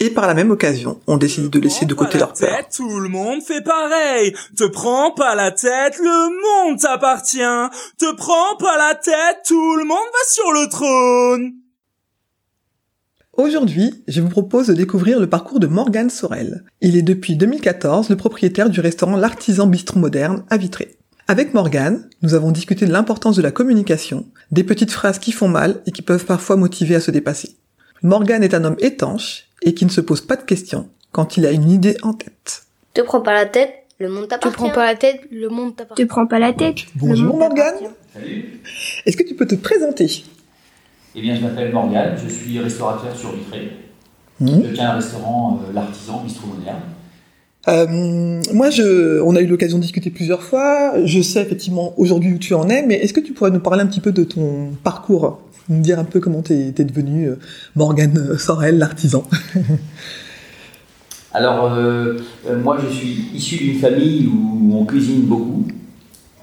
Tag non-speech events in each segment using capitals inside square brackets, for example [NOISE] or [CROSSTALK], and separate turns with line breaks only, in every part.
Et par la même occasion, on décide de laisser de côté leur peur.
Tête, tout le monde fait pareil. Te prends pas la tête, le monde t'appartient. Te prends pas la tête, tout le monde va sur le trône.
Aujourd'hui, je vous propose de découvrir le parcours de Morgan Sorel. Il est depuis 2014 le propriétaire du restaurant L'Artisan Bistrot Moderne à Vitré. Avec Morgan, nous avons discuté de l'importance de la communication, des petites phrases qui font mal et qui peuvent parfois motiver à se dépasser. Morgan est un homme étanche et qui ne se pose pas de questions quand il a une idée en tête.
Te prends pas la tête, le monde
Te
t'appartient.
prends pas la tête, le monde t'appartient.
Te prends pas la tête.
Bonjour Morgan,
Salut.
est-ce que tu peux te présenter?
Eh bien, je m'appelle Morgane, je suis restaurateur sur Vitré.
Mhm.
Je tiens un restaurant, euh, l'Artisan Bistrot Moderne.
Euh, moi, je, on a eu l'occasion de discuter plusieurs fois. Je sais effectivement aujourd'hui où tu en es, mais est-ce que tu pourrais nous parler un petit peu de ton parcours? Nous dire un peu comment t'es es devenu euh, Morgan Sorel, l'artisan. [LAUGHS]
Alors, euh, euh, moi, je suis issu d'une famille où on cuisine beaucoup.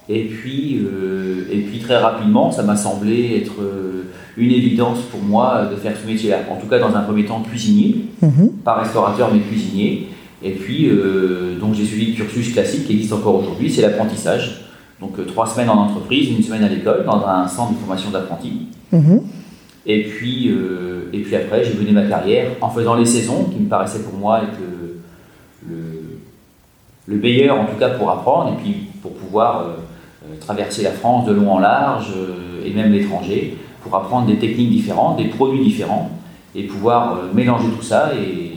Et puis, euh, et puis très rapidement, ça m'a semblé être euh, une évidence pour moi de faire ce métier-là. En tout cas, dans un premier temps, cuisinier.
Mhm.
pas restaurateur mais cuisinier. Et puis, euh, donc j'ai suivi le cursus classique qui existe encore aujourd'hui, c'est l'apprentissage. Donc euh, trois semaines en entreprise, une semaine à l'école, dans un centre de formation d'apprentis.
Mhm.
Et puis, euh, et puis après, j'ai mené ma carrière en faisant les saisons qui me paraissaient pour moi être le, le, le meilleur, en tout cas pour apprendre, et puis pour pouvoir euh, traverser la France de long en large, euh, et même l'étranger, pour apprendre des techniques différentes, des produits différents, et pouvoir mélanger tout ça et,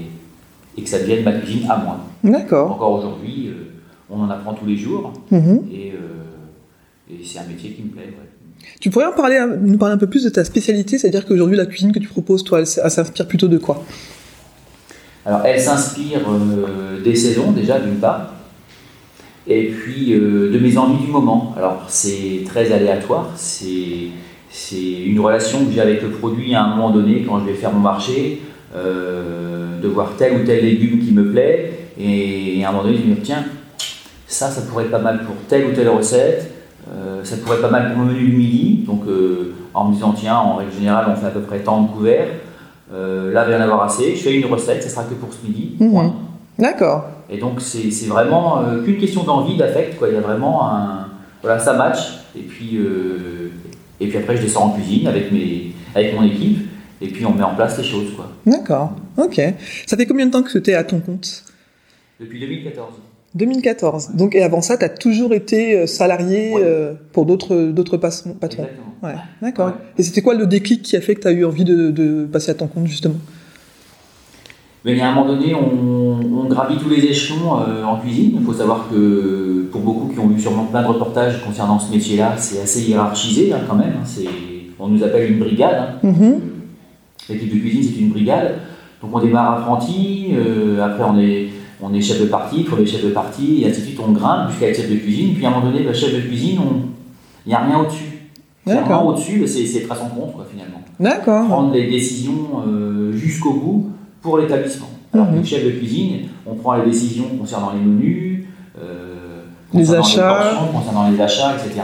et que ça devienne ma cuisine à moi.
D'accord.
Encore aujourd'hui, on en apprend tous les jours,
Mhm.
et, et c'est un métier qui me plaît. ouais.
Tu pourrais en parler, nous parler un peu plus de ta spécialité, c'est-à-dire qu'aujourd'hui la cuisine que tu proposes, toi, elle, s'inspire plutôt de quoi?
Alors, elle s'inspire euh, des saisons, déjà, d'une part, et puis euh, de mes envies du moment. Alors, c'est très aléatoire, c'est c'est une relation que j'ai avec le produit à un moment donné, quand je vais faire mon marché, euh, de voir tel ou tel légume qui me plaît, et, à un moment donné, je me dis, tiens, ça, ça pourrait être pas mal pour telle ou telle recette, euh, ça pourrait être pas mal pour le menu du midi, donc euh, en me disant, tiens, en règle générale, on fait à peu près tant de couverts, euh, là, il va y en avoir assez. Je fais une recette, ça sera que pour ce midi. Point.
D'accord.
Et donc, c'est vraiment qu'une question d'envie, d'affect. quoi. Il y a vraiment un. Voilà, ça match. Et puis, et puis après, je descends en cuisine avec, mes, avec mon équipe. Et puis, on met en place les choses. quoi.
D'accord. Ok. Ça fait combien de temps que tu es à ton compte?
Depuis 2014.
2014. Donc, et avant ça, tu as toujours été euh, salarié
Ouais.
euh, pour d'autres d'autres patrons. Ouais, d'accord.
Ouais.
Et c'était quoi le déclic qui a fait que tu as eu envie de, de passer à ton compte, justement?
Mais il y a un moment donné, on, on gravit tous les échelons euh, en cuisine. Il faut savoir que pour beaucoup qui ont vu sûrement plein de reportages concernant ce métier-là, c'est assez hiérarchisé hein, quand même. hein. C'est- On nous appelle une brigade. hein.
Mhm.
L'équipe de cuisine, c'est une brigade. Donc on démarre apprenti, euh, après on est, on est chef de partie, puis on est chef de partie, et ainsi de suite, on grimpe jusqu'à être chef de cuisine. Puis à un moment donné, bah, chef de cuisine, on- il n'y a rien au-dessus.
D'accord.
Au-dessus, c'est c'est être à son compte, quoi, finalement.
D'accord.
Prendre les décisions euh, jusqu'au bout pour l'établissement. Alors que chef de cuisine, on prend les décisions concernant les menus, euh,
Les achats.
portions, concernant les achats, etc.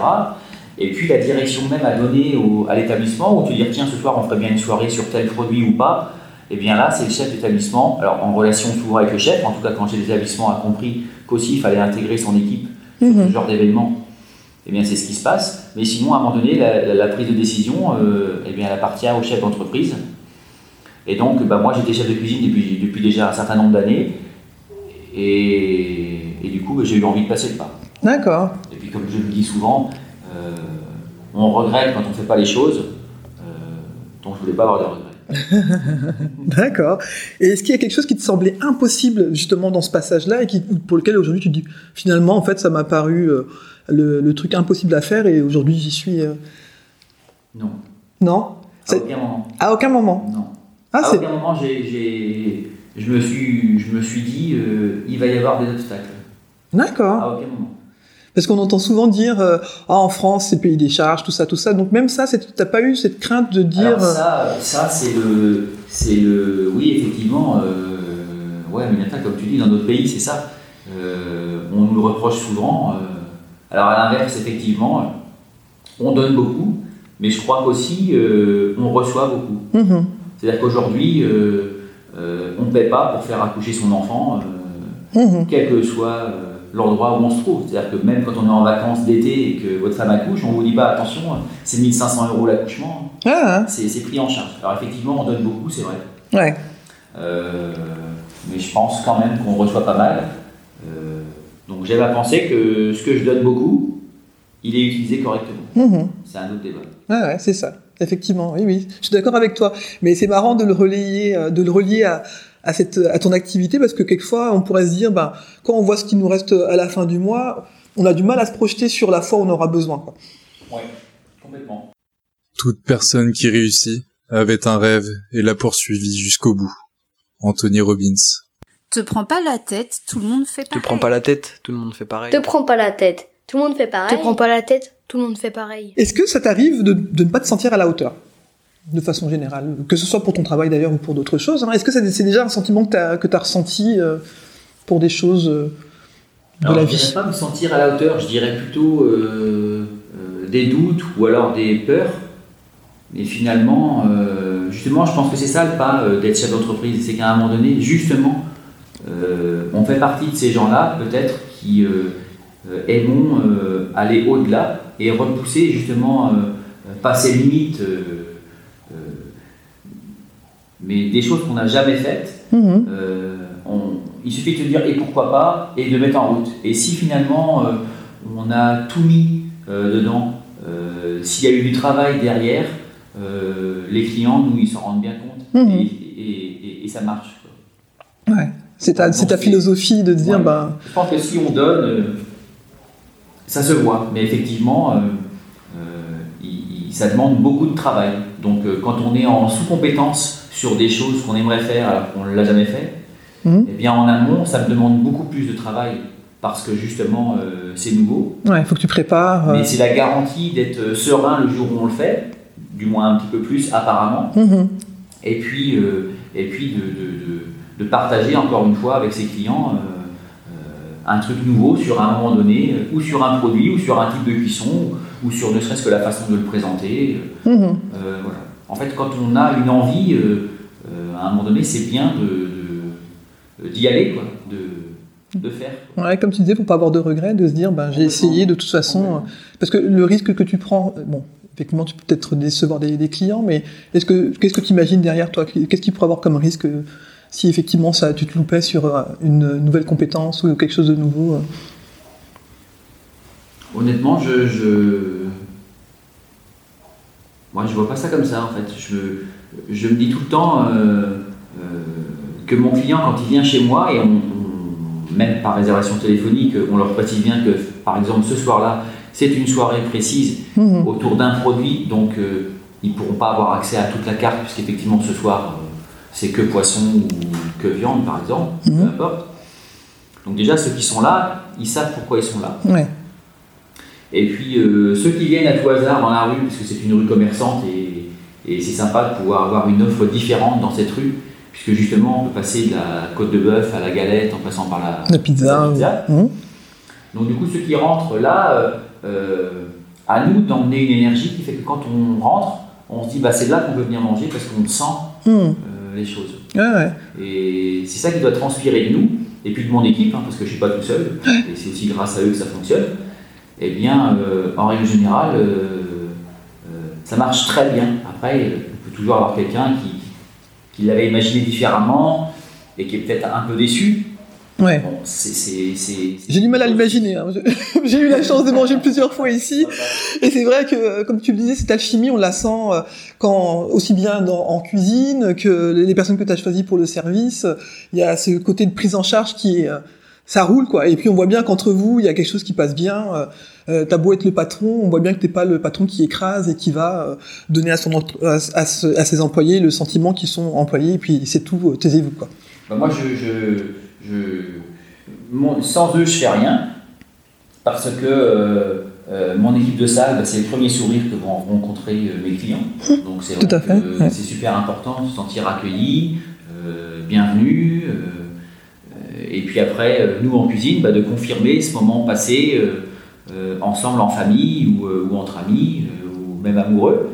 Et puis la direction même à donner au- à l'établissement, où tu dis tiens ce soir on ferait bien une soirée sur tel produit ou pas, et bien là c'est le chef d'établissement, alors en relation souvent avec le chef, en tout cas quand l'établissement a compris qu'aussi il fallait intégrer son équipe sur
Mhm.
ce genre d'événement, et bien c'est ce qui se passe. Mais sinon à un moment donné la, prise de décision, euh, eh bien elle appartient au chef d'entreprise. Et donc bah, moi j'étais chef de cuisine depuis, depuis déjà un certain nombre d'années, et, et du coup bah, j'ai eu envie de passer le pas.
D'accord.
Et puis, comme je le dis souvent, euh, on regrette quand on ne fait pas les choses. Euh, donc, je voulais pas avoir de regrets. [LAUGHS]
D'accord. Et est-ce qu'il y a quelque chose qui te semblait impossible justement dans ce passage-là et qui, pour lequel aujourd'hui tu te dis finalement en fait ça m'a paru euh, le, le truc impossible à faire et aujourd'hui j'y suis euh,
Non.
Non?
À aucun moment.
À aucun moment?
Non.
Ah
à aucun moment, j'ai- j'ai je me suis, je me suis dit, euh, il va y avoir des obstacles.
D'accord.
À aucun moment.
Parce qu'on entend souvent dire euh, ah en France c'est pays des charges tout ça tout ça donc même ça t'as pas eu cette crainte de dire
Alors ça, ça c'est le, c'est le, oui effectivement, euh, ouais, Aminata, comme tu dis, dans notre pays, c'est ça. Euh, on nous le reproche souvent. euh, alors à l'inverse, effectivement, on donne beaucoup, mais je crois qu'aussi on reçoit beaucoup.
mhm,
C'est-à-dire qu'aujourd'hui, on ne paie pas pour faire accoucher son enfant,
mhm.
quel que soit l'endroit où on se trouve. C'est-à-dire que même quand on est en vacances d'été et que votre femme accouche, on vous dit pas attention, c'est 1500 euros l'accouchement,
ah
c'est c'est pris en charge. Alors effectivement, on donne beaucoup, c'est vrai.
ouais
Euh, mais je pense quand même qu'on reçoit pas mal. Euh, donc j'aime à penser que ce que je donne beaucoup, il est utilisé correctement.
mhm.
C'est un autre débat.
Ouais, ouais, c'est ça. Effectivement, oui, oui. Je suis d'accord avec toi. Mais c'est marrant de le relayer, euh, de le relier à, à cette, à ton activité parce que quelquefois, on pourrait se dire, ben, quand on voit ce qui nous reste à la fin du mois, on a du mal à se projeter sur la fois où on aura besoin, quoi.
Oui, complètement.
Toute personne qui réussit avait un rêve et l'a poursuivi jusqu'au bout. Anthony Robbins.
Te prends pas la tête, tout le monde fait
Te
pareil.
prends pas la tête, tout le monde fait pareil.
Te prends pas la tête. Tout le monde fait pareil.
Te prends pas la tête, tout le monde fait pareil.
Est-ce que ça t'arrive de, de ne pas te sentir à la hauteur? De façon générale, que ce soit pour ton travail d'ailleurs ou pour d'autres choses. hein. Est-ce que c'est déjà un sentiment que tu as, ressenti euh, pour des choses euh, de
Alors,
la
je
vie?
dirais pas me sentir à la hauteur, je dirais plutôt euh, des doutes ou alors des peurs. Mais finalement, justement, je pense que c'est ça le pas d'être chef d'entreprise. C'est qu'à un moment donné, justement, on fait partie de ces gens-là, peut-être, qui aimons aller au-delà et repousser, justement, passer limite. Mais des choses qu'on n'a jamais faites,
Mhm.
euh, on- il suffit de se dire et pourquoi pas et de mettre en route. Et si finalement euh, on a tout mis euh, dedans, s'il y a eu du travail derrière, les clients, nous, ils s'en rendent bien compte
Mhm.
et, et- et- et ça marche. quoi.
Ouais. C'est ta, philosophie de dire,
Ouais.
ben,
Je pense que si on donne, ça se voit, mais effectivement, euh, euh, il- il- ça demande beaucoup de travail. Donc euh, quand on est en sous-compétence sur des choses qu'on aimerait faire alors qu'on ne l'a jamais fait,
Mhm.
eh bien en amont, ça me demande beaucoup plus de travail parce que justement, euh, c'est nouveau.
ouais, il faut que tu prépares. euh,
Mais c'est la garantie d'être serein le jour où on le fait, du moins un petit peu plus apparemment,
mhm.
et puis, euh, et puis de, de- de- de partager encore une fois avec ses clients un truc nouveau sur un moment donné, ou sur un produit, ou sur un type de cuisson, ou sur ne serait-ce que la façon de le présenter. euh,
Mhm.
euh, voilà. En fait, quand on a une envie, euh, euh, à un moment donné, c'est bien de- d'y aller, quoi, de, de faire. quoi.
Ouais, comme tu disais, pour pas avoir de regrets, de se dire, ben, j'ai essayé de toute façon. Parce que le risque que tu prends, bon, effectivement, tu peux peut-être décevoir des, des clients, mais est-ce que, qu'est-ce que tu imagines derrière toi? Qu'est-ce qu'il pourrait avoir comme risque si effectivement ça, tu te loupais sur une nouvelle compétence ou quelque chose de nouveau
Honnêtement, je, je... Moi, je vois pas ça comme ça, en fait. Je, je me dis tout le temps euh, euh, que mon client, quand il vient chez moi, et on, on- même par réservation téléphonique, on leur précise bien que, par exemple, ce soir-là, c'est une soirée précise
Mhm.
autour d'un produit, donc euh, ils ne pourront pas avoir accès à toute la carte, puisqu'effectivement, ce soir, c'est que poisson ou que viande, par exemple,
Mhm.
peu importe. Donc déjà, ceux qui sont là, ils savent pourquoi ils sont là.
Ouais.
Et puis euh, ceux qui viennent à tout hasard dans la rue, parce que c'est une rue commerçante et, et c'est sympa de pouvoir avoir une offre différente dans cette rue, puisque justement on peut passer de la côte de bœuf à la galette en passant par la,
La pizza.
la pizza.
Mhm.
Donc du coup ceux qui rentrent là, euh, euh, à nous d'emmener une énergie qui fait que quand on rentre, on se dit bah, c'est là qu'on veut venir manger parce qu'on sent euh, les choses.
Ouais.
Et c'est ça qui doit transpirer de nous, et puis de mon équipe, hein, parce que je ne suis pas tout seul, et c'est aussi grâce à eux que ça fonctionne. Eh bien, euh, en règle générale, euh, euh, ça marche très bien. Après, on peut toujours avoir quelqu'un qui, qui l'avait imaginé différemment et qui est peut-être un peu déçu.
Ouais.
Bon,
J'ai du mal à l'imaginer. hein. [LAUGHS] J'ai eu la chance de manger plusieurs fois ici. Et c'est vrai que, comme tu le disais, cette alchimie, on la sent quand, aussi bien dans- en cuisine que les personnes que tu as choisies pour le service. Il y a ce côté de prise en charge qui est... ça roule, quoi. Et puis, on voit bien qu'entre vous, il y a quelque chose qui passe bien. Euh, euh, T'as beau être le patron, on voit bien que t'es pas le patron qui écrase et qui va euh, donner à, son, entre- à, à ce- à ses employés le sentiment qu'ils sont employés. Et puis, c'est tout, euh, taisez-vous, quoi.
Bah, moi, je, je, je- mon- sans eux, je fais rien. Parce que mon équipe de salle, bah, c'est le premier sourire que vont rencontrer mes clients. [LAUGHS] Donc c'est
Tout à
vrai
fait,
que
ouais.
c'est super important de se sentir accueilli, bienvenu. Et puis après, euh, nous en cuisine, bah, de confirmer ce moment passé euh, euh, ensemble en famille ou, ou entre amis ou même amoureux.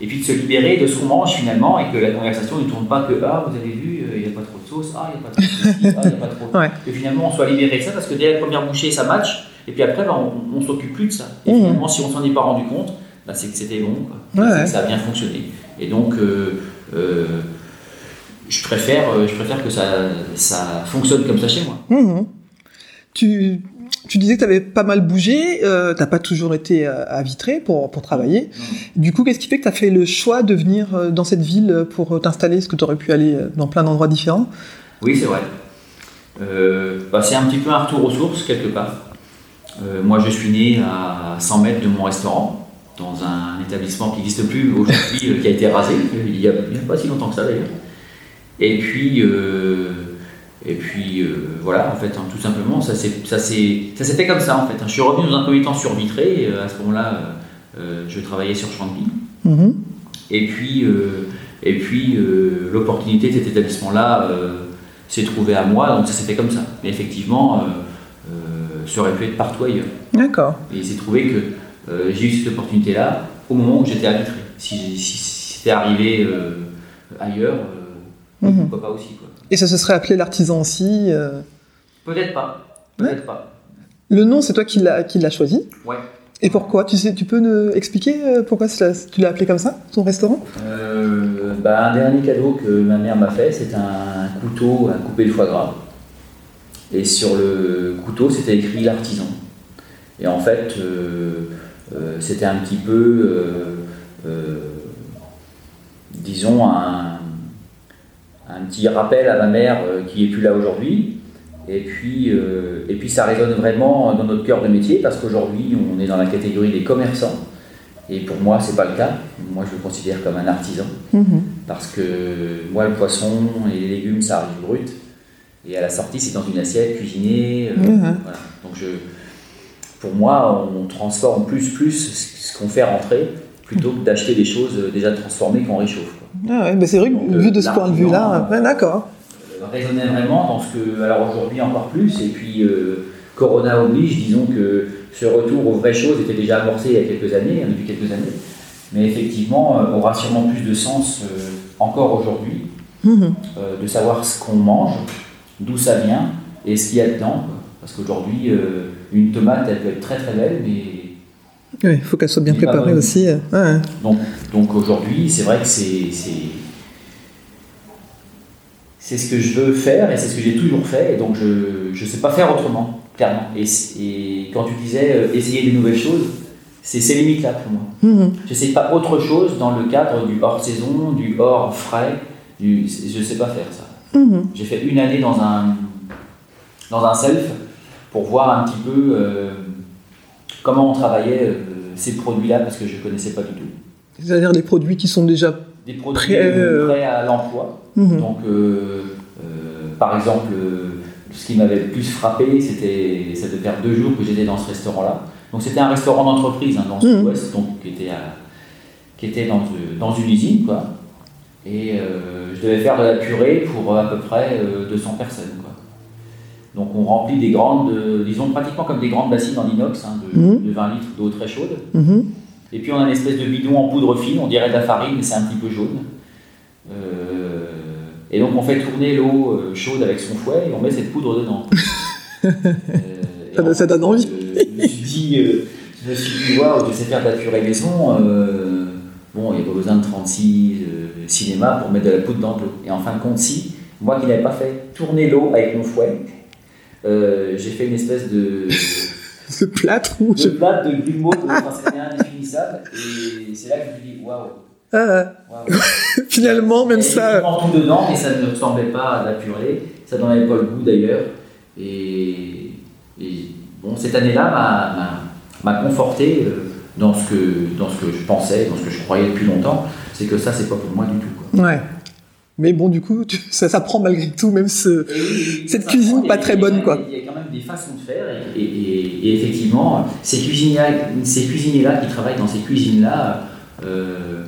Et puis de se libérer de ce qu'on mange finalement et que la conversation ne tourne pas que Ah, vous avez vu, il n'y a pas trop de sauce, ah, il n'y a pas trop de ceci, ah, il n'y a pas trop. [LAUGHS]
Ouais.
Que finalement on soit libéré de ça parce que dès la première bouchée ça match et puis après bah, on, on s'occupe plus de ça. Et
Mhm.
finalement, si on s'en est pas rendu compte, bah, c'est que c'était bon, quoi.
Ouais,
C'est que
ouais.
ça a bien fonctionné. Et donc, euh, euh, je, préfère, euh, je préfère que ça, ça fonctionne comme ça chez moi.
Mhm. Tu, tu disais que tu avais pas mal bougé, euh, t'as pas toujours été euh, à Vitré pour, pour travailler. Du coup, qu'est-ce qui fait que tu as fait le choix de venir euh, dans cette ville pour euh, t'installer? Est-ce que tu aurais pu aller euh, dans plein d'endroits différents?
Oui, c'est vrai. Euh, bah, c'est un petit peu un retour aux sources, quelque part. Euh, moi, je suis né à 100 mètres de mon restaurant, dans un établissement qui n'existe plus aujourd'hui, euh, qui a été rasé, il n'y a, il y a pas si longtemps que ça d'ailleurs. Et puis, euh, et puis euh, voilà, en fait, hein, tout simplement, ça fait comme ça, en fait. hein. Je suis revenu dans un premier temps sur Vitré, euh, à ce moment-là, euh, je travaillais sur Champy.
Mhm.
Et puis, et puis l'opportunité de cet établissement-là s'est trouvée à moi, donc ça s'est fait comme ça. Mais effectivement, ça aurait pu être partout ailleurs.
D'accord.
Et il s'est trouvé que j'ai eu cette opportunité-là au moment où j'étais à Vitré. Si, si, si c'était arrivé ailleurs,
Mhm.
pourquoi pas aussi. Quoi.
Et ça se serait appelé l'artisan aussi euh.
Peut-être pas. Peut-être pas.
Le nom, c'est toi qui l'as choisi
Ouais.
Et pourquoi? Tu, sais, tu peux nous expliquer euh, pourquoi tu l'as appelé comme ça, ton restaurant?
Euh, bah, un dernier cadeau que ma mère m'a fait, c'est un couteau à couper le foie gras. Et sur le couteau, c'était écrit l'artisan. Et en fait, euh, euh, c'était un petit peu, euh, euh, disons, un, un petit rappel à ma mère euh, qui est plus là aujourd'hui. Et puis, euh, et puis, ça résonne vraiment dans notre cœur de métier parce qu'aujourd'hui, on est dans la catégorie des commerçants. Et pour moi, c'est pas le cas. Moi, je le considère comme un artisan
Mhm.
parce que moi, le poisson et les légumes, ça arrive brut. Et à la sortie, c'est dans une assiette cuisinée. euh,
Mhm.
voilà. Donc, je, pour moi, on transforme plus plus ce ce qu'on fait rentrer plutôt que d'acheter des choses euh, déjà transformées qu'on réchauffe. quoi.
Ah ouais, bah c'est vrai que
Donc,
vu
euh,
de ce point de vue-là, ouais, d'accord.
Euh, Raisonner vraiment dans ce que, alors aujourd'hui encore plus, et puis euh, Corona oblige, disons que ce retour aux vraies choses était déjà amorcé il y a quelques années, hein, depuis quelques années, mais effectivement euh, aura sûrement plus de sens euh, encore aujourd'hui
Mhm.
euh, de savoir ce qu'on mange, d'où ça vient et ce qu'il y a dedans. quoi. Parce qu'aujourd'hui, euh, une tomate, elle peut être très très belle, mais
Oui, il faut qu'elle soit bien
pas
préparée aussi. euh, ouais.
donc, donc aujourd'hui, c'est vrai que c'est c'est ce que je veux faire et c'est ce que j'ai toujours fait et donc je ne sais pas faire autrement, clairement. Et, et quand tu disais euh, essayer des nouvelles choses, c'est ces limites-là pour moi.
Mhm.
Je ne sais pas autre chose dans le cadre du hors saison, du hors frais, du, je ne sais pas faire ça.
Mhm.
J'ai fait une année dans un, dans un self pour voir un petit peu euh, comment on travaillait euh, ces produits-là parce que je ne connaissais pas du tout.
C'est-à-dire des produits qui sont déjà.
Des produits
Prêt,
euh,
euh,
prêts à l'emploi.
Mhm.
Donc, par exemple, ce qui m'avait le plus frappé, c'était ça devait faire deux jours que j'étais dans ce restaurant-là. Donc, c'était un restaurant d'entreprise hein, dans le
Mhm.
sud-ouest, donc qui était, à- qui était dans, dans une usine, quoi. Et euh, je devais faire de la purée pour à peu près euh, 200 personnes, quoi. Donc, on remplit des grandes, disons pratiquement comme des grandes bassines en inox, hein, de,
Mhm.
de 20 litres d'eau très chaude.
Mhm.
Et puis on a une espèce de bidon en poudre fine, on dirait de la farine, mais c'est un petit peu jaune. Euh, et donc on fait tourner l'eau euh, chaude avec son fouet et on met cette poudre dedans. [LAUGHS] Euh,
Ça donne-
en
ça
fait,
donne envie.
euh, je me suis dit, je me suis dit, waouh, je sais faire de la purée maison. bon, il n'y a pas besoin de 36 euh, cinéma pour mettre de la poudre dans l'eau. Et en fin de compte, si, moi qui n'avais pas fait tourner l'eau avec mon fouet, euh, j'ai fait une espèce de [LAUGHS]
Ce plâtre ou.
de plat de grumeaux, de enfin, c'était indéfinissable. Et c'est là que je me suis dit, waouh,
Ah,
waouh. [LAUGHS]
finalement, même
Il y
ça.
effectivement tout dedans, mais ça ne ressemblait pas à de la purée. Ça n'en avait pas le goût d'ailleurs. Et, et bon, cette année-là m'a- conforté euh, dans ce, que, dans ce que je pensais, dans ce que je croyais depuis longtemps. C'est que ça, c'est pas pour moi du tout. Quoi.
Ouais. Mais bon, du coup, tu- ça s'apprend malgré tout, même ce...
Et
Cette cuisine
prend,
pas
a-
très bonne, quoi.
Il y a quand même des façons de faire et, et- et- et effectivement, ces cuisiniers-là, ces cuisiniers-là qui travaillent dans ces cuisines-là euh,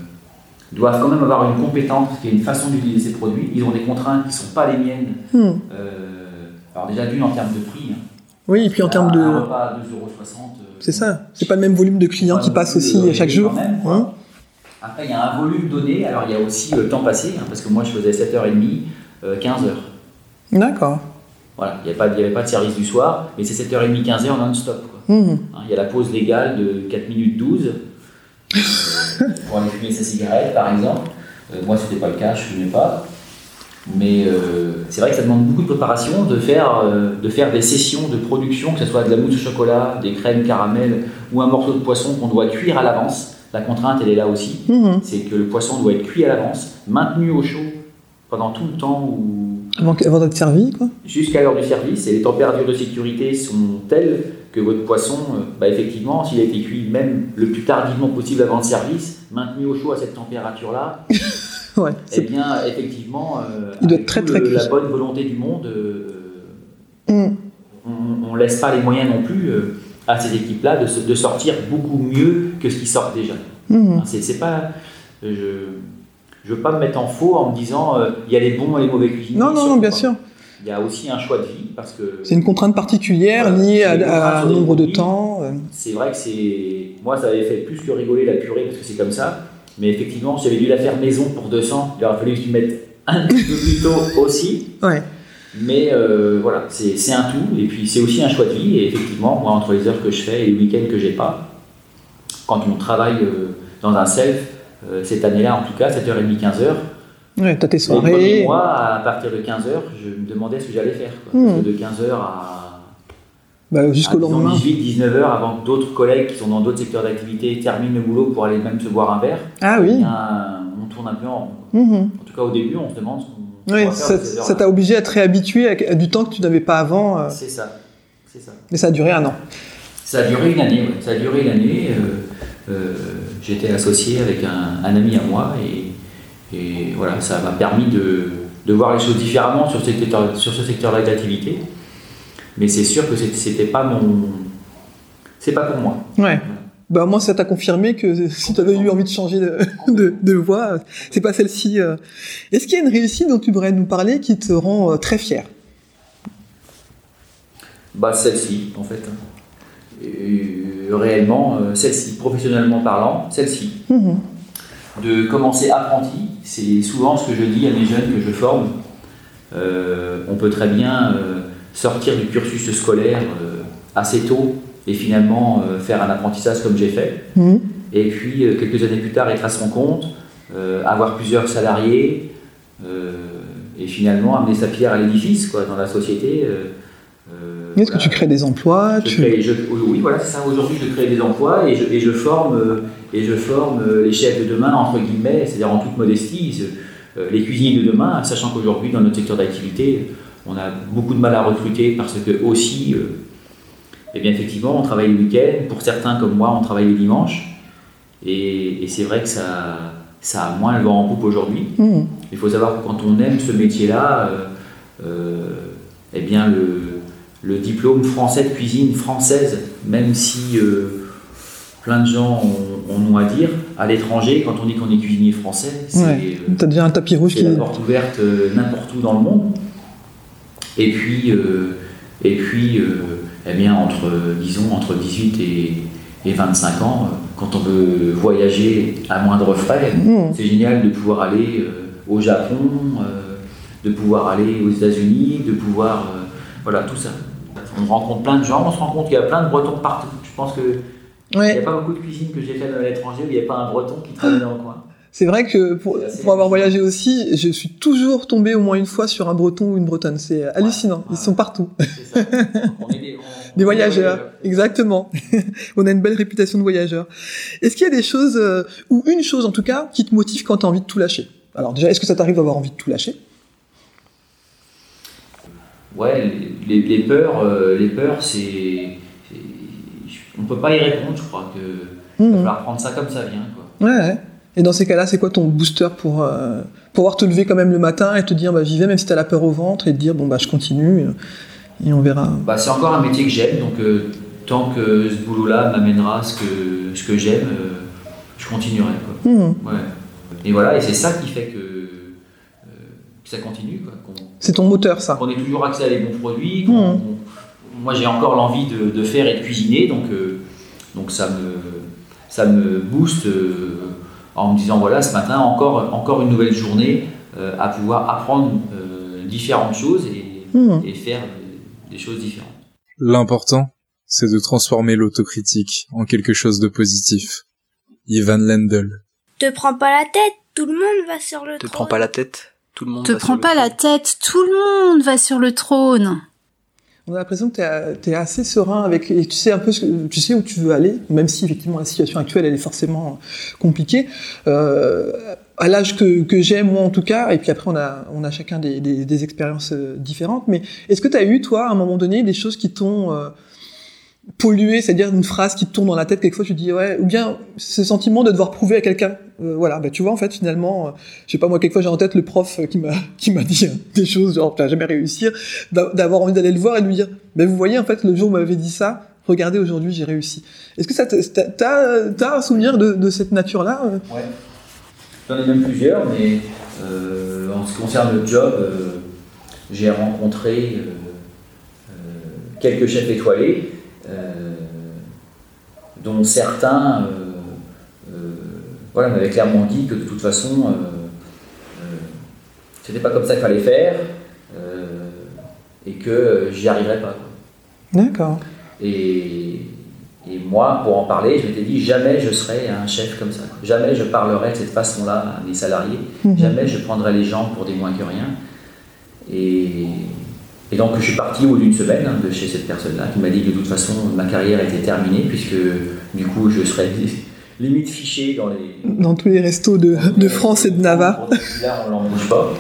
doivent quand même avoir une compétence, y a une façon d'utiliser ces produits. Ils ont des contraintes qui ne sont pas les miennes.
Hmm.
Euh, alors déjà d'une en termes de prix. hein.
Oui, et puis en termes de...
repas à 2,60€. euh,
C'est ça, c'est pas le même volume de clients qui passent aussi chaque jour.
même.
Hein
Après, il y a un volume donné. Alors, il y a aussi le temps passé, hein, parce que moi, je faisais 7h30, euh, 15h.
D'accord.
Voilà, il n'y avait, avait pas de service du soir, mais c'est 7h30, 15h non-stop.
Hmm.
Hein, Il y a la pause légale de 4 minutes 12 euh, [LAUGHS] pour aller fumer sa cigarette, par exemple. Euh, moi, ce n'était pas le cas, je ne fumais pas. Mais euh, c'est vrai que ça demande beaucoup de préparation de faire, euh, de faire des sessions de production, que ce soit de la mousse au chocolat, des crèmes caramel ou un morceau de poisson qu'on doit cuire à l'avance. La contrainte, elle est là aussi.
Mhm.
C'est que le poisson doit être cuit à l'avance, maintenu au chaud pendant tout le temps où,
Avant, avant d'être servi, quoi.
jusqu'à l'heure du service et les températures de sécurité sont telles que votre poisson, euh, bah, effectivement, s'il a été cuit même le plus tardivement possible avant le service, maintenu au chaud à cette température-là, [LAUGHS]
Ouais.
eh
c'est-
bien, effectivement, euh,
Il doit très, très
le- la bonne volonté du monde, euh,
Hmm.
on ne laisse pas les moyens non plus euh, à ces équipes-là de, de sortir beaucoup mieux que ce qui sort déjà.
Mhm.
C'est pas, je je veux pas me mettre en faux en me disant euh, il y a les bons et les mauvais cuisiniers.
Non, non, non, bien
pas.
sûr.
Il y a aussi un choix de vie parce que
C'est une contrainte particulière
Voilà.
liée à, un nombre de temps. euh.
c'est vrai que c'est moi ça avait fait plus que rigoler la purée parce que c'est comme ça. Mais effectivement, si j'avais dû la faire maison pour 200, il aurait fallu que je mette un petit peu plus tôt aussi.
Ouais.
Mais euh, voilà, c'est un tout. Et puis c'est aussi un choix de vie. Et effectivement, moi, entre les heures que je fais et les week-ends que j'ai pas, quand on travaille euh, dans un self, euh, cette année-là en tout cas, 7h30, 15h,
Ouais, t'as tes
mois, à partir de 15h, je me demandais ce que j'allais faire. quoi.
Hmm.
Parce que de 15h à,
Bah, jusqu'au lendemain.
18, 19h, avant que d'autres collègues qui sont dans d'autres secteurs d'activité terminent le boulot pour aller même se boire un verre,
Ah
eh
oui.
bien, on tourne un peu en rond.
Mhm.
En tout cas, au début, on se demande faire
ça t'a obligé à te réhabituer à, du temps que tu n'avais pas avant. euh,
C'est ça. Ça.
mais ça a duré un an.
Ça a duré une année, ouais. ça a duré une année. euh, euh, J'étais associé avec un, un ami à moi et, et voilà, ça m'a permis de, de voir les choses différemment sur, ce secteur- sur ce secteur-là d'activité. Mais c'est sûr que c'était pas mon. C'est pas pour moi.
Ouais. Bah, moi, ça t'a confirmé que [LAUGHS] si tu avais eu envie de changer de, de, de voie, c'est pas celle-ci. euh. Est-ce qu'il y a une réussite dont tu voudrais nous parler qui te rend euh, très fier?
Bah, celle-ci, en fait. Euh, réellement, euh, celle-ci, professionnellement parlant, celle-ci.
Mhm.
de commencer apprenti, c'est souvent ce que je dis à mes jeunes que je forme. Euh, on peut très bien sortir du cursus scolaire assez tôt et finalement euh, faire un apprentissage comme j'ai fait.
Mhm.
Et puis euh, quelques années plus tard être à son compte, euh, avoir plusieurs salariés et finalement amener sa pierre à l'édifice quoi, dans la société.
Est-ce que tu crées des emplois
Je
tu...
crée- je- oui, voilà, c'est ça. Aujourd'hui, je crée des emplois et je, et je forme, et je forme les chefs de demain, entre guillemets, c'est-à-dire en toute modestie, les cuisiniers de demain, sachant qu'aujourd'hui, dans notre secteur d'activité, on a beaucoup de mal à recruter parce que aussi, eh bien, effectivement, on travaille les week-ends. Pour certains, comme moi, on travaille les dimanches. Et, et c'est vrai que ça, ça a moins le vent en poupe aujourd'hui.
Mhm.
Il faut savoir que quand on aime ce métier-là, euh, euh, eh bien le, le diplôme français de cuisine française, même si euh, plein de gens ont, ont nom à dire, à l'étranger, quand on dit qu'on est cuisinier français, c'est
Ouais.
euh,
déjà un tapis rouge qui.
la porte ouverte n'importe où dans le monde. Et puis, et puis eh bien, entre, disons, entre 18 et, et 25 ans, quand on veut voyager à moindre frais,
Mhm.
c'est génial de pouvoir aller euh, au Japon, euh, de pouvoir aller aux États-Unis, de pouvoir. euh, voilà, tout ça. On rencontre plein de gens, on se rend compte qu'il y a plein de Bretons partout. Je pense qu'il n'y
Ouais.
a pas beaucoup de cuisine que j'ai faite à l'étranger où il n'y a pas un Breton qui travaille dans le coin.
C'est vrai que pour, avoir voyagé aussi, je suis toujours tombé au moins une fois sur un breton ou une bretonne. C'est hallucinant. Ils
ouais.
sont partout.
Ça. [LAUGHS] Des,
voyageurs, exactement. [LAUGHS] On a une belle réputation de voyageurs. Est-ce qu'il y a des choses, euh, ou une chose en tout cas, qui te motive quand tu as envie de tout lâcher? Alors déjà, est-ce que ça t'arrive d'avoir envie de tout lâcher?
Ouais, les, les peurs, euh, les peurs, c'est, on peut pas y répondre. Je crois que il va
Mhm.
falloir prendre ça comme ça vient. Quoi.
Ouais, ouais. Et dans ces cas-là, c'est quoi ton booster pour euh, pouvoir te lever quand même le matin et te dire bah j'y vais même si t'as la peur au ventre et te dire bon bah je continue euh, et on verra.
Bah, c'est encore un métier que j'aime, donc euh, tant que ce boulot-là m'amènera ce que, ce que j'aime, euh, je continuerai. Quoi.
Mhm.
Ouais. Et voilà, et c'est ça qui fait que, euh, que ça continue.
C'est ton moteur ça.
qu'on ait toujours accès à des bons produits. qu'on- moi, j'ai encore l'envie de, de faire et de cuisiner, donc, donc ça, me, ça me booste en me disant voilà, ce matin, encore, encore une nouvelle journée à pouvoir apprendre différentes choses et, et faire des, choses différentes.
L'important, c'est de transformer l'autocritique en quelque chose de positif. Ivan Lendl.
Te prends pas la tête, tout le monde va sur le
Te
trône.
prends pas la tête. Tout le monde
Te
va sur
prends
le
pas la
trône.
tête, tout le monde va sur le trône.
On a l'impression que tu es, assez serein avec et tu sais un peu ce que, tu sais où tu veux aller, même si effectivement la situation actuelle elle est forcément compliquée. Euh, à l'âge que, que j'ai moi en tout cas, et puis après on a on a chacun des, des, des expériences euh, différentes. Mais est-ce que tu as eu toi à un moment donné des choses qui t'ont euh, pollué, c'est-à-dire une phrase qui te tourne dans la tête quelquefois tu dis ouais, ou bien ce sentiment de devoir prouver à quelqu'un. Euh, voilà, bah tu vois en fait finalement, euh, je sais pas moi quelquefois j'ai en tête le prof euh, qui m'a [LAUGHS] qui m'a dit euh, des choses genre t'as jamais réussir d'a- d'avoir envie d'aller le voir et lui dire mais vous voyez en fait le jour où m'avez dit ça regardez aujourd'hui j'ai réussi est-ce que ça t'as t'as un souvenir de, de cette nature là
Ouais. J'en ai même plusieurs, mais euh, en ce qui concerne le job, euh, j'ai rencontré euh, quelques chefs étoilés, dont certains voilà, m'avaient clairement dit que de toute façon, c'était pas comme ça qu'il fallait faire et que j'y arriverais pas.
d'accord
Et, et moi, pour en parler, je m'étais dit jamais je serai un chef comme ça. Jamais je parlerai de cette façon-là à mes salariés.
Mhm.
Jamais je prendrai les gens pour des moins que rien. Et, et donc je suis parti au bout d'une semaine hein, de chez cette personne-là qui m'a dit que de toute façon ma carrière était terminée puisque du coup je serais [LAUGHS] limite fiché dans les,
dans tous les restos de, de France et de Navarre
celui-là, on l'embauche pas.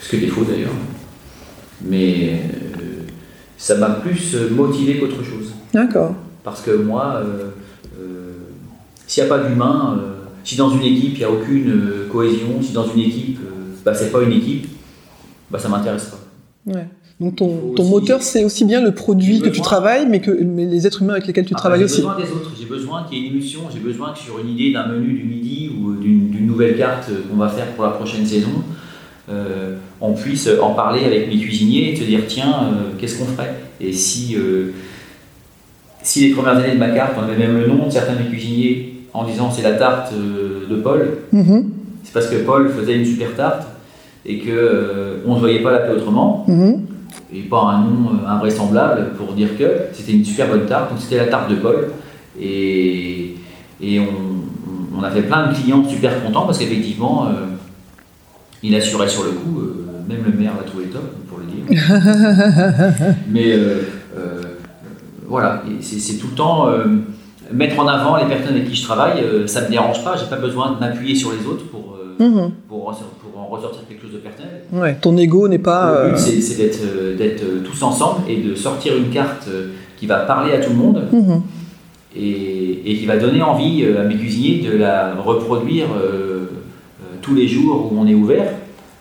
Ce qui est faux d'ailleurs. Mais euh, ça m'a plus motivé qu'autre chose.
d'accord
Parce que moi, euh, euh, s'il n'y a pas d'humain, euh, si dans une équipe il n'y a aucune cohésion, si dans une équipe bah, c'est pas une équipe, bah, ça m'intéresse pas.
ouais. Donc ton, ton moteur c'est aussi bien le produit
J'ai
que tu travailles mais que mais les êtres humains avec lesquels tu
Ah,
travailles
j'ai
aussi.
besoin des autres, j'ai besoin qu'il y ait une émulsion, j'ai besoin que sur une idée d'un menu du midi ou d'une nouvelle carte qu'on va faire pour la prochaine saison, euh, on puisse en parler avec mes cuisiniers et te dire tiens, euh, qu'est-ce qu'on ferait? Et si, euh, si les premières années de ma carte, on avait même le nom de certains de mes cuisiniers en disant c'est la tarte euh, de Paul,
Mhm,
c'est parce que Paul faisait une super tarte et qu'on on ne voyait pas l'appeler autrement
mhm.
et pas un nom euh, invraisemblable pour dire que c'était une super bonne tarte. Donc c'était la tarte de Paul. Et, et on, on a fait plein de clients super contents parce qu'effectivement, euh, il assurait sur le coup. euh, même le maire l'a trouvé top, pour le dire. [LAUGHS] Mais euh, euh, voilà, c'est tout le temps euh, mettre en avant les personnes avec qui je travaille. euh, ça ne me dérange pas, j'ai pas besoin de m'appuyer sur les autres pour, euh,
Mhm.
pour, en ressortir quelque chose de personnel.
ouais ton ego n'est pas
Le but, c'est- d'être tous ensemble et de sortir une carte qui va parler à tout le monde
mhm.
et, et qui va donner envie à mes cuisiniers de la reproduire tous les jours où on est ouvert.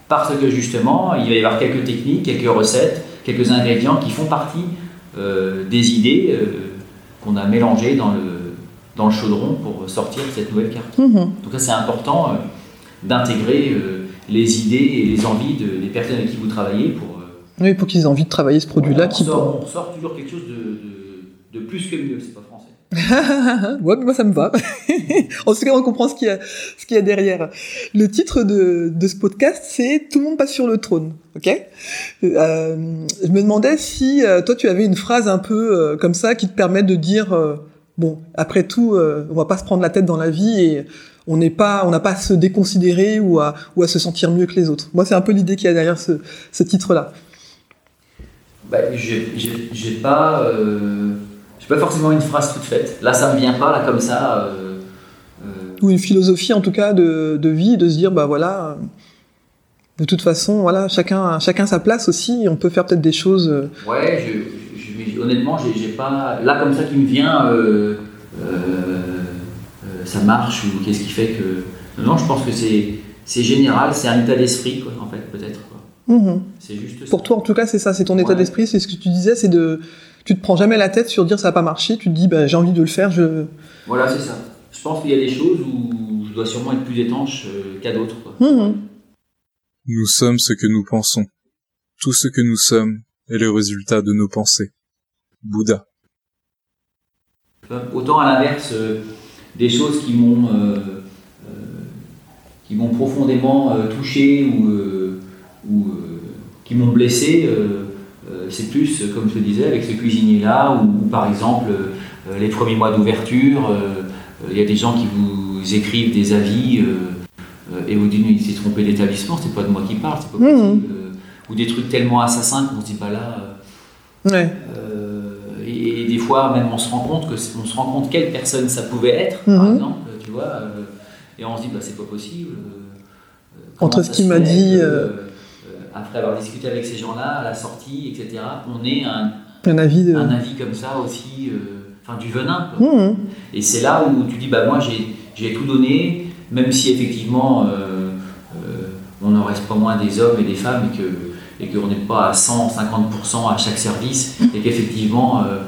Parce que justement, il va y avoir quelques techniques, quelques recettes, quelques ingrédients qui font partie euh, des idées euh, qu'on a mélangées dans le, dans le chaudron pour sortir cette nouvelle carte.
Mhm.
Donc ça, c'est important euh, d'intégrer les idées et les envies de- des personnes avec qui vous travaillez pour...
oui pour qu'ils aient envie de travailler ce produit là
on,
qui
on sort toujours quelque chose de, de, de plus que mieux, c'est pas. [LAUGHS]
ouais, mais moi ça me va. [LAUGHS] en tout cas, on comprend ce qu'il y a, derrière. Le titre de, ce podcast, c'est Tout le monde passe sur le trône. Ok? Euh, Je me demandais si euh, toi tu avais une phrase un peu euh, comme ça qui te permet de dire bon, après tout, on va pas se prendre la tête dans la vie et on n'est pas, on n'a pas à se déconsidérer ou à, se sentir mieux que les autres. Moi, c'est un peu l'idée qu'il y a derrière ce, titre-là.
Bah, j'ai pas, j'ai pas forcément une phrase toute faite. Là, ça me vient pas, là, comme ça. euh, euh,
ou une philosophie en tout cas de, de vie, de se dire bah voilà, euh, de toute façon voilà chacun chacun sa place aussi, on peut faire peut-être des choses.
ouais, je, je- je- honnêtement, j'ai pas. Là, comme ça, qui me vient, euh, ça marche, ou qu'est-ce qui fait que. Non, je pense que c'est général, c'est un état d'esprit, quoi, en fait, peut-être.
Mhm.
C'est juste ça.
Pour toi, en tout cas, c'est ça, c'est ton état d'esprit, c'est ce que tu disais, c'est de, tu te prends jamais la tête sur dire ça va pas marcher, tu te dis, bah, j'ai envie de le faire, je,
Voilà, c'est ça. Je pense qu'il y a des choses où je dois sûrement être plus étanche euh, qu'à d'autres. quoi.
Mhm.
Nous sommes ce que nous pensons. Tout ce que nous sommes est le résultat de nos pensées. Bouddha.
Autant à l'inverse, euh, des choses qui m'ont euh, euh, qui m'ont profondément euh, touché ou, euh, ou euh, qui m'ont blessé, euh, euh, c'est plus, euh, comme je te disais, avec ce cuisinier-là, ou, par exemple euh, les premiers mois d'ouverture, euh, euh, il y a des gens qui vous écrivent des avis euh, euh, et vous mais il s'est trompé d'établissement, c'est pas de moi qui parle, c'est pas
Mhm.
possible. Euh, ou des trucs tellement assassins qu'on se dit, bah là... euh,
ouais,
euh, et, et des fois, même, on se rend compte que on se rend compte quelle personne ça pouvait être, par
Mhm.
exemple, tu vois, euh, et on se dit, bah, c'est pas possible. euh, euh,
Entre
comment
ce qu'il m'a dit, euh,
euh, après avoir discuté avec ces gens-là, à la sortie, etc., on ait un,
un avis de,
un avis comme ça aussi, euh, enfin, du venin. quoi.
Mhm.
Et c'est là où tu dis, bah moi j'ai, tout donné, même si effectivement euh, euh, on n'en reste pas moins des hommes et des femmes et que et qu'on n'est pas à 150% à chaque service et qu'effectivement, euh,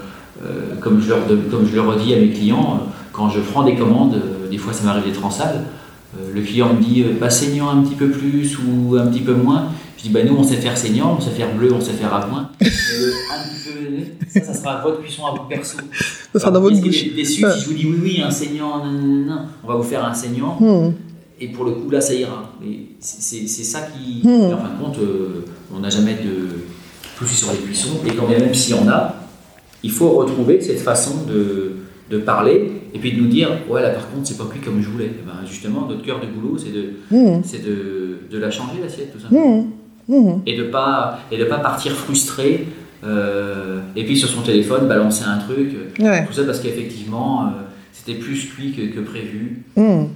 euh, comme, je leur, comme je le redis à mes clients, euh, quand je prends des commandes, des fois ça m'arrive d'être en salle, le client me dit euh, bah, saignant un petit peu plus ou un petit peu moins. Je dis bah nous on sait faire saignant, on sait faire bleu, on sait faire à point. [LAUGHS] Euh, un petit peu, ça, ça sera votre cuisson à vous perso.
ça sera dans votre bouche.
déçu
Ouais.
si je vous dis oui, oui, un saignant, non, non, non, on va vous faire un saignant,
Mhm.
et pour le coup, là, ça ira. C'est ça qui.
Hmm.
en fin de compte, euh, on n'a jamais de soucis sur les cuissons, et quand même s'il y en a, il faut retrouver cette façon de, de parler, et puis de nous dire ouais, là par contre, c'est pas cuit comme je voulais. Eh ben, justement, notre cœur de boulot, c'est de, c'est de, de la changer, l'assiette, tout simplement.
Mhm.
et de pas et de pas partir frustré euh, et puis sur son téléphone balancer un truc
Ouais.
tout ça parce qu'effectivement euh, c'était plus cuit que, que prévu
Mhm.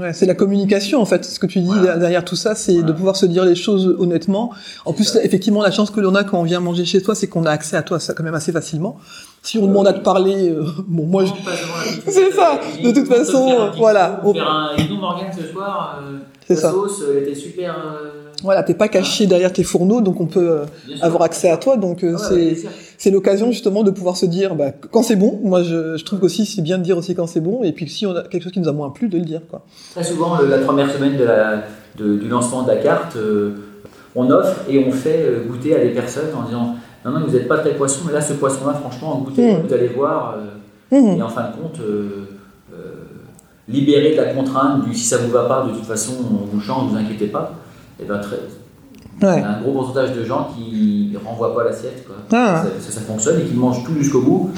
Ouais, c'est la communication en fait. Ce que tu dis
Voilà.
derrière tout ça, c'est
Voilà.
de pouvoir se dire les choses honnêtement. En plus,
ça.
effectivement, la chance que l'on a quand on vient manger chez toi, c'est qu'on a accès à toi ça quand même assez facilement. Si on demande à te parler, euh, bon, moi, je... [LAUGHS] C'est ça. De toute façon, voilà.
coup, faire un et nous Morgane ce soir euh, la
ça.
sauce elle était super euh,
voilà, t'es pas caché derrière tes fourneaux, donc on peut euh, avoir accès à toi. Donc euh,
Ah
c'est c'est l'occasion justement de pouvoir se dire bah, quand c'est bon. Moi, je, je trouve aussi c'est bien de dire aussi quand c'est bon. Et puis si on a quelque chose qui nous a moins plu, de le dire quoi.
Très souvent, la première semaine de la, de- du lancement de la carte, euh, on offre et on fait euh, goûter à des personnes en disant Non, non, vous n'êtes pas très poisson, mais là, ce poisson-là, franchement, goûtez,
Mm.
vous allez voir. euh,
Mhm.
et en fin de compte, euh, libérer de la contrainte du si ça vous va pas, de toute façon, on vous change, vous inquiétez pas. Et ben, très, il y
Ouais.
a un gros pourcentage de gens qui ne renvoient pas l'assiette. quoi.
Ah.
Ça, fonctionne et qui mangent tout jusqu'au bout.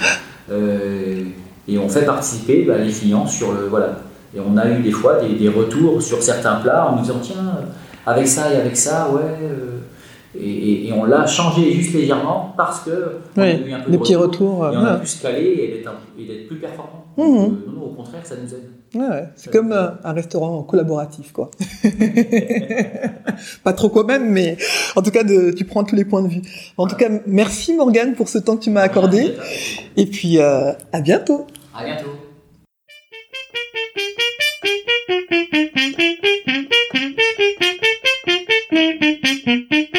Euh, et on fait participer bah, les clients sur le. Voilà. Et on a eu des fois des, des retours sur certains plats en nous disant tiens, avec ça et avec ça, ouais. euh, et, et- et on l'a changé juste légèrement parce que on a
Ouais,
eu un peu
des
de
petits
retour,
retours.
et on a
ouais.
pu se caler et d'être plus performant. Donc, non, non, au contraire, ça nous aide.
Ouais, ouais. C'est comme euh, un restaurant collaboratif, quoi. [LAUGHS] Pas trop quoi même, mais en tout cas, de, tu prends tous les points de vue. En tout cas, merci Morgane pour ce temps que tu m'as accordé. Et puis, euh, à bientôt.
À bientôt. [LAUGHS]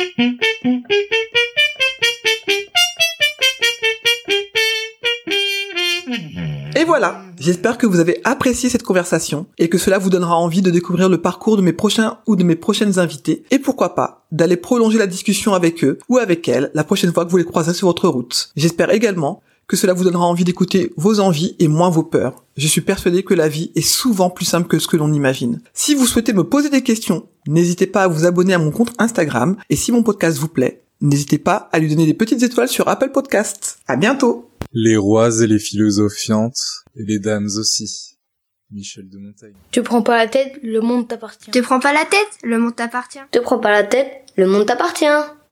j'espère que vous avez apprécié cette conversation et que cela vous donnera envie de découvrir le parcours de mes prochains ou de mes prochaines invités et pourquoi pas d'aller prolonger la discussion avec eux ou avec elles la prochaine fois que vous les croiserez sur votre route. J'espère également que cela vous donnera envie d'écouter vos envies et moins vos peurs. Je suis persuadé que la vie est souvent plus simple que ce que l'on imagine. Si vous souhaitez me poser des questions, n'hésitez pas à vous abonner à mon compte Instagram et si mon podcast vous plaît, n'hésitez pas à lui donner des petites étoiles sur Apple Podcasts. À bientôt!
Les rois et les philosophiantes, et les dames aussi. Michel de Montaigne.
Tu prends pas la tête, le monde t'appartient.
Te prends pas la tête, le monde t'appartient.
Te prends pas la tête, le monde t'appartient.